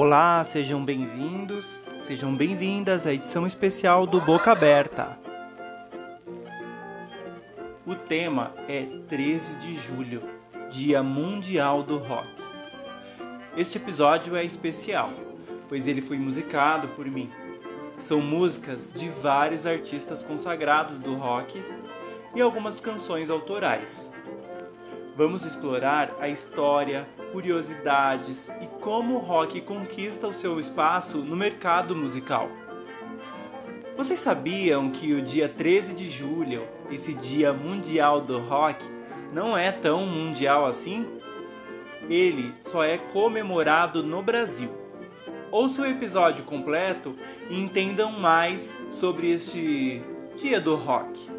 Olá, sejam bem-vindos, sejam bem-vindas à edição especial do Boca Aberta. O tema é 13 de julho, Dia Mundial do Rock. Este episódio é especial, pois ele foi musicado por mim. São músicas de vários artistas consagrados do rock e algumas canções autorais. Vamos explorar a história, curiosidades e como o rock conquista o seu espaço no mercado musical. Vocês sabiam que o dia 13 de julho, esse dia mundial do rock, não é tão mundial assim? Ele só é comemorado no Brasil. Ouça o episódio completo e entendam mais sobre este dia do rock.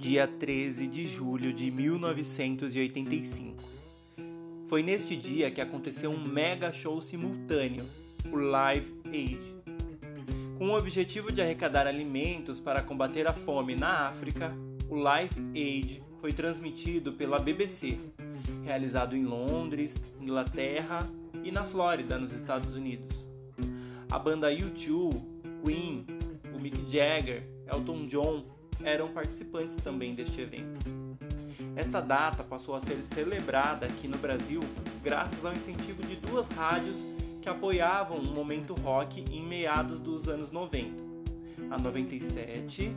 Dia 13 de julho de 1985. Foi neste dia que aconteceu um mega show simultâneo, o Live Aid. Com o objetivo de arrecadar alimentos para combater a fome na África, o Live Aid foi transmitido pela BBC, realizado em Londres, Inglaterra e na Flórida, nos Estados Unidos. A banda U2, Queen, o Mick Jagger, Elton John eram participantes também deste evento. Esta data passou a ser celebrada aqui no Brasil graças ao incentivo de duas rádios que apoiavam o momento rock em meados dos anos 90, a 97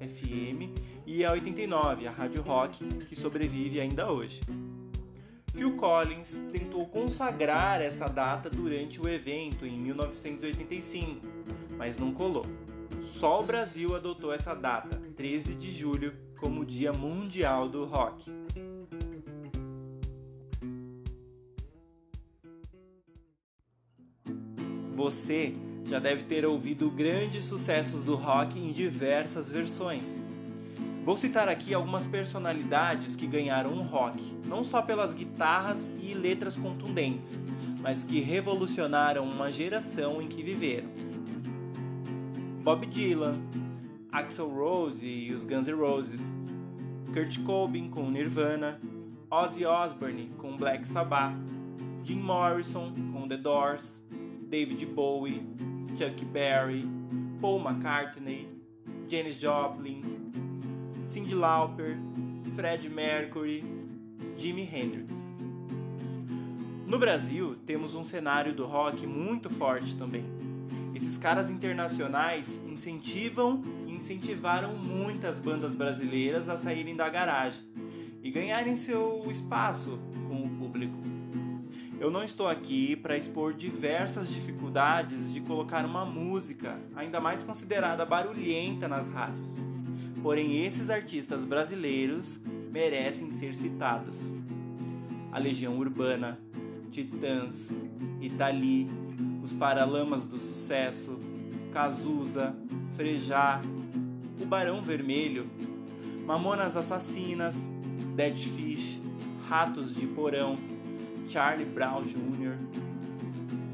FM e a 89, a Rádio Rock, que sobrevive ainda hoje. Phil Collins tentou consagrar essa data durante o evento em 1985, mas não colou. Só o Brasil adotou essa data, 13 de julho, como Dia Mundial do Rock. Você já deve ter ouvido grandes sucessos do rock em diversas versões. Vou citar aqui algumas personalidades que ganharam o rock, não só pelas guitarras e letras contundentes, mas que revolucionaram uma geração em que viveram. Bob Dylan, Axel Rose e os Guns N' Roses, Kurt Cobain com Nirvana, Ozzy Osbourne com Black Sabbath, Jim Morrison com The Doors, David Bowie, Chuck Berry, Paul McCartney, Janis Joplin, Cyndi Lauper, Fred Mercury, Jimi Hendrix. No Brasil, temos um cenário do rock muito forte também. Esses caras internacionais incentivam e incentivaram muitas bandas brasileiras a saírem da garagem e ganharem seu espaço com o público. Eu não estou aqui para expor diversas dificuldades de colocar uma música, ainda mais considerada barulhenta, nas rádios. Porém, esses artistas brasileiros merecem ser citados. A Legião Urbana, Titãs, Itali, os Paralamas do Sucesso, Cazuza, Frejá, o Barão Vermelho, Mamonas Assassinas, Dead Fish, Ratos de Porão, Charlie Brown Jr.,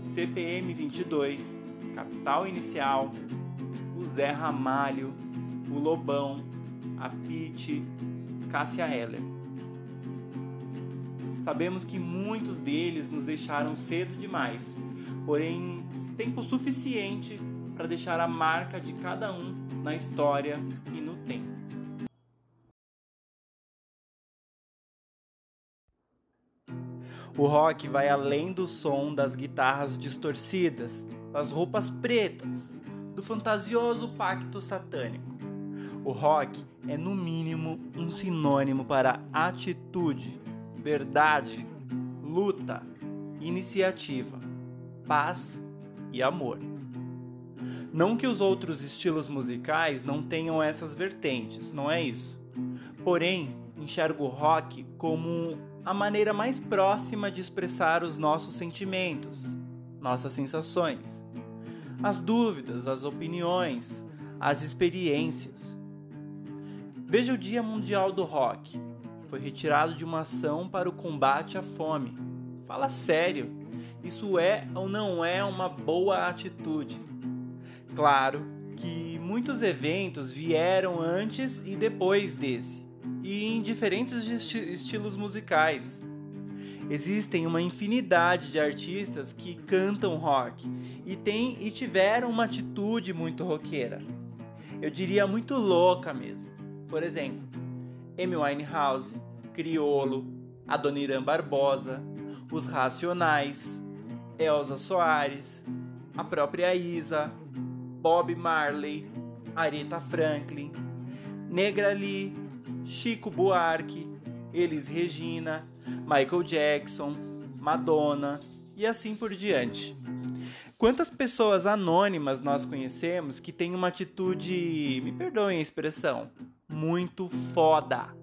CPM 22, Capital Inicial, o Zé Ramalho, o Lobão, a Pete, Cássia Heller. Sabemos que muitos deles nos deixaram cedo demais, porém tempo suficiente para deixar a marca de cada um na história e no tempo. O rock vai além do som das guitarras distorcidas, das roupas pretas, do fantasioso pacto satânico. O rock é, no mínimo, um sinônimo para atitude, verdade, luta, iniciativa, paz e amor. Não que os outros estilos musicais não tenham essas vertentes, não é isso. Porém, enxergo o rock como a maneira mais próxima de expressar os nossos sentimentos, nossas sensações, as dúvidas, as opiniões, as experiências. Veja o Dia Mundial do Rock, foi retirado de uma ação para o combate à fome. Fala sério, isso é ou não é uma boa atitude? Claro que muitos eventos vieram antes e depois desse, e em diferentes esti estilos musicais. Existem uma infinidade de artistas que cantam rock e têm e tiveram uma atitude muito roqueira. Eu diria muito louca mesmo. Por exemplo, Amy Winehouse, Criolo, Adoniran Barbosa, Os Racionais, Elza Soares, a própria Isa, Bob Marley, Aretha Franklin, Negra Lee, Chico Buarque, Elis Regina, Michael Jackson, Madonna e assim por diante. Quantas pessoas anônimas nós conhecemos que têm uma atitude, me perdoem a expressão, muito foda?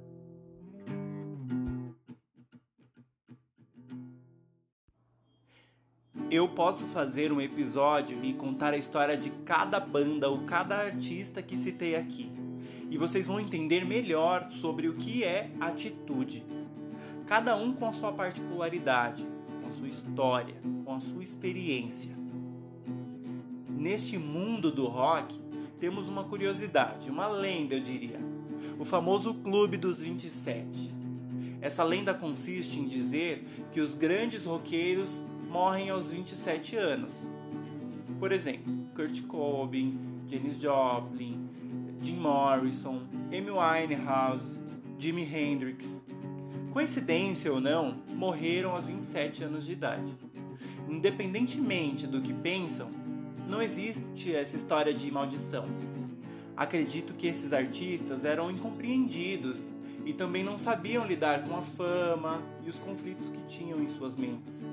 eu posso fazer um episódio e contar a história de cada banda ou cada artista que citei aqui. E vocês vão entender melhor sobre o que é atitude. Cada um com a sua particularidade, com a sua história, com a sua experiência. Neste mundo do rock, temos uma curiosidade, uma lenda, eu diria. O famoso Clube dos 27. Essa lenda consiste em dizer que os grandes roqueiros morrem aos 27 anos. Por exemplo, Kurt Cobain, Janis Joplin, Jim Morrison, Amy Winehouse, Jimi Hendrix. Coincidência ou não, morreram aos 27 anos de idade. Independentemente do que pensam, não existe essa história de maldição. Acredito que esses artistas eram incompreendidos e também não sabiam lidar com a fama e os conflitos que tinham em suas mentes.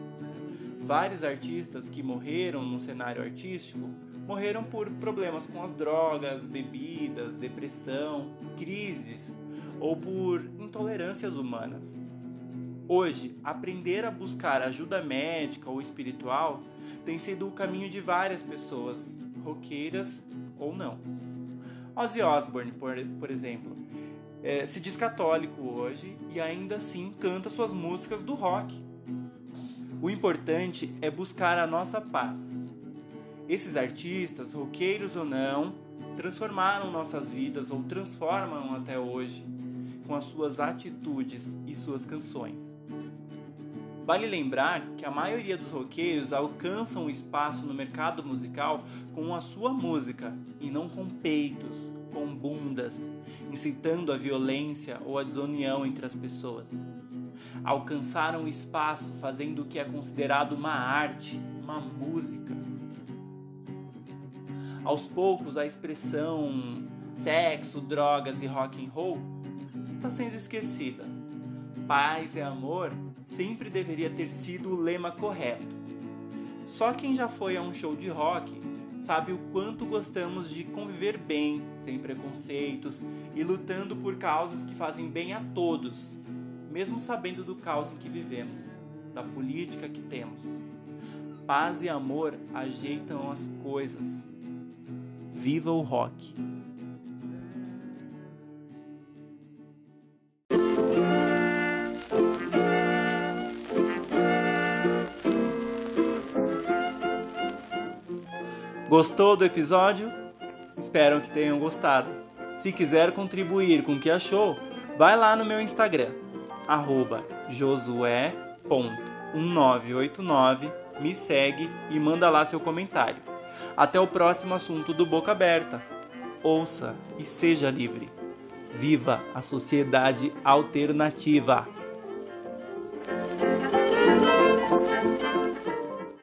Vários artistas que morreram no cenário artístico morreram por problemas com as drogas, bebidas, depressão, crises ou por intolerâncias humanas. Hoje, aprender a buscar ajuda médica ou espiritual tem sido o caminho de várias pessoas, roqueiras ou não. Ozzy Osbourne, por, por exemplo, é, se diz católico hoje e ainda assim canta suas músicas do rock. O importante é buscar a nossa paz. Esses artistas, roqueiros ou não, transformaram nossas vidas ou transformam até hoje com as suas atitudes e suas canções. Vale lembrar que a maioria dos roqueiros alcançam o espaço no mercado musical com a sua música e não com peitos, com bundas, incitando a violência ou a desunião entre as pessoas alcançaram espaço fazendo o que é considerado uma arte, uma música. Aos poucos, a expressão sexo, drogas e rock and roll está sendo esquecida. Paz e amor sempre deveria ter sido o lema correto. Só quem já foi a um show de rock sabe o quanto gostamos de conviver bem, sem preconceitos e lutando por causas que fazem bem a todos, mesmo sabendo do caos em que vivemos, da política que temos. Paz e amor ajeitam as coisas. Viva o rock! Gostou do episódio? Espero que tenham gostado. Se quiser contribuir com o que achou, vai lá no meu Instagram arroba josué.1989, me segue e manda lá seu comentário. Até o próximo assunto do Boca Aberta. Ouça e seja livre. Viva a sociedade alternativa!